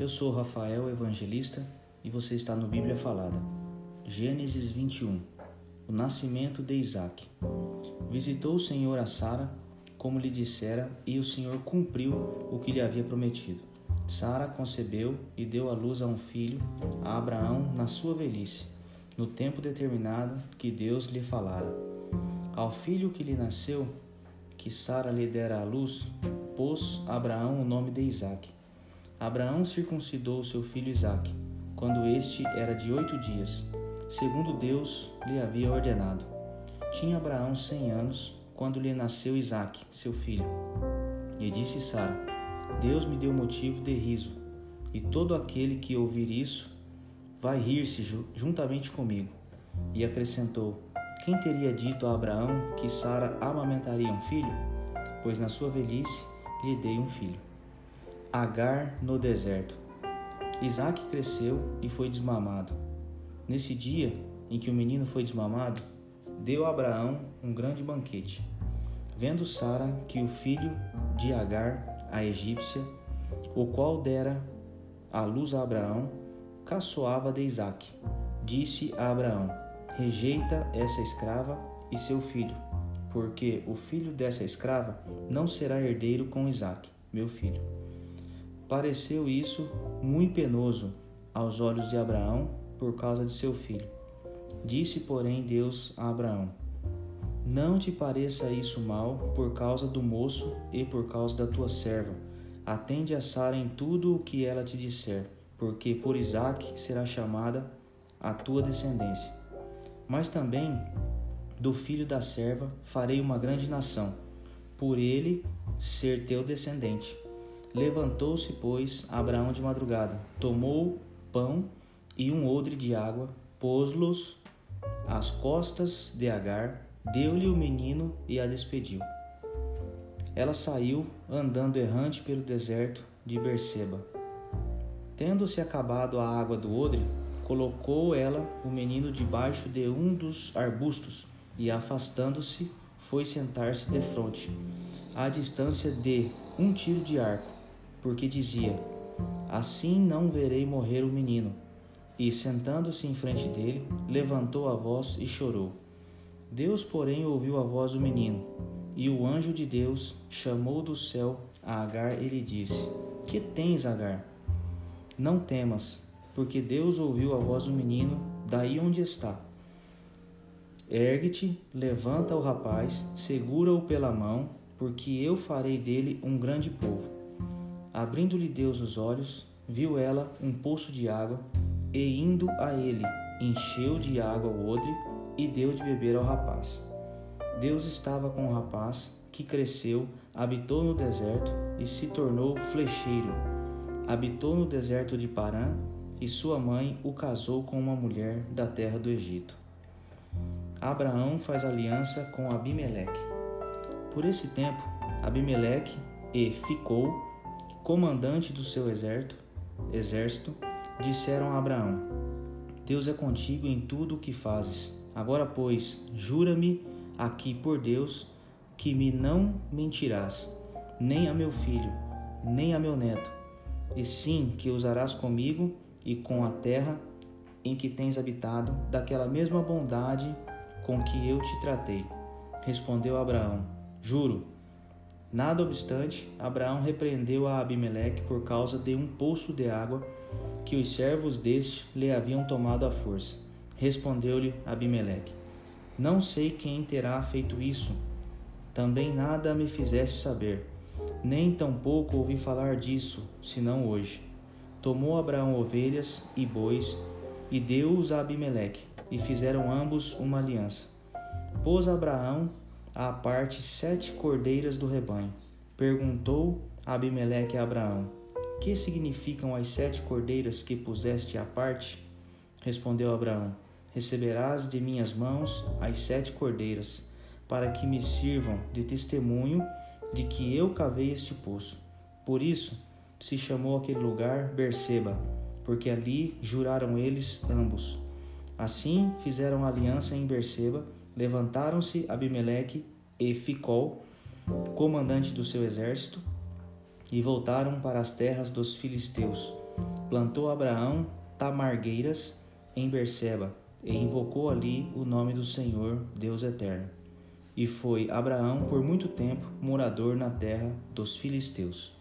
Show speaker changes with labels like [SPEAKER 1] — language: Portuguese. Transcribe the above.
[SPEAKER 1] Eu sou Rafael Evangelista e você está no Bíblia Falada. Gênesis 21 O nascimento de Isaac. Visitou o Senhor a Sara, como lhe dissera, e o Senhor cumpriu o que lhe havia prometido. Sara concebeu e deu à luz a um filho, a Abraão, na sua velhice, no tempo determinado que Deus lhe falara. Ao filho que lhe nasceu, que Sara lhe dera à luz, pôs Abraão o nome de Isaque Abraão circuncidou seu filho Isaque, quando este era de oito dias, segundo Deus lhe havia ordenado. Tinha Abraão cem anos quando lhe nasceu Isaque, seu filho. E disse Sara: Deus me deu motivo de riso, e todo aquele que ouvir isso vai rir-se juntamente comigo. E acrescentou: Quem teria dito a Abraão que Sara amamentaria um filho? Pois na sua velhice lhe dei um filho. Agar no deserto. Isaac cresceu e foi desmamado. Nesse dia em que o menino foi desmamado, deu a Abraão um grande banquete. Vendo Sara que o filho de Agar, a egípcia, o qual dera a luz a Abraão, caçoava de Isaac, disse a Abraão: Rejeita essa escrava e seu filho, porque o filho dessa escrava não será herdeiro com Isaac, meu filho. Pareceu isso muito penoso aos olhos de Abraão por causa de seu filho. Disse, porém, Deus a Abraão: Não te pareça isso mal por causa do moço e por causa da tua serva. Atende a Sara em tudo o que ela te disser, porque por Isaque será chamada a tua descendência. Mas também do filho da serva farei uma grande nação, por ele ser teu descendente. Levantou-se, pois, Abraão de madrugada, tomou pão e um odre de água, pôs-los às costas de Agar, deu-lhe o menino e a despediu. Ela saiu, andando errante pelo deserto de Berseba. Tendo-se acabado a água do odre, colocou ela o menino debaixo de um dos arbustos e, afastando-se, foi sentar-se defronte, à distância de um tiro de arco porque dizia: Assim não verei morrer o menino. E, sentando-se em frente dele, levantou a voz e chorou. Deus, porém, ouviu a voz do menino, e o anjo de Deus chamou do céu a Agar e lhe disse: Que tens, Agar? Não temas, porque Deus ouviu a voz do menino daí onde está. Ergue-te, levanta o rapaz, segura-o pela mão, porque eu farei dele um grande povo. Abrindo-lhe Deus os olhos, viu ela um poço de água, e indo a ele, encheu de água o odre e deu de beber ao rapaz. Deus estava com o rapaz, que cresceu, habitou no deserto e se tornou flecheiro. Habitou no deserto de Parã, e sua mãe o casou com uma mulher da terra do Egito. Abraão faz aliança com Abimeleque. Por esse tempo, Abimeleque e ficou comandante do seu exército, exército, disseram a Abraão: Deus é contigo em tudo o que fazes. Agora, pois, jura-me aqui por Deus que me não mentirás, nem a meu filho, nem a meu neto, e sim que usarás comigo e com a terra em que tens habitado, daquela mesma bondade com que eu te tratei. Respondeu Abraão: Juro. Nada obstante, Abraão repreendeu a Abimeleque por causa de um poço de água que os servos deste lhe haviam tomado à força. Respondeu-lhe Abimeleque: Não sei quem terá feito isso. Também nada me fizeste saber, nem tampouco ouvi falar disso, senão hoje. Tomou Abraão ovelhas e bois e deu-os a Abimeleque, e fizeram ambos uma aliança. Pôs Abraão à parte sete cordeiras do rebanho. Perguntou Abimeleque a Abraão: Que significam as sete cordeiras que puseste à parte? Respondeu Abraão: Receberás de minhas mãos as sete cordeiras, para que me sirvam de testemunho de que eu cavei este poço. Por isso se chamou aquele lugar Berseba, porque ali juraram eles ambos. Assim fizeram aliança em Berseba Levantaram-se Abimeleque e Ficol, comandante do seu exército, e voltaram para as terras dos filisteus. Plantou Abraão tamargueiras em Berseba e invocou ali o nome do Senhor, Deus eterno. E foi Abraão por muito tempo morador na terra dos filisteus.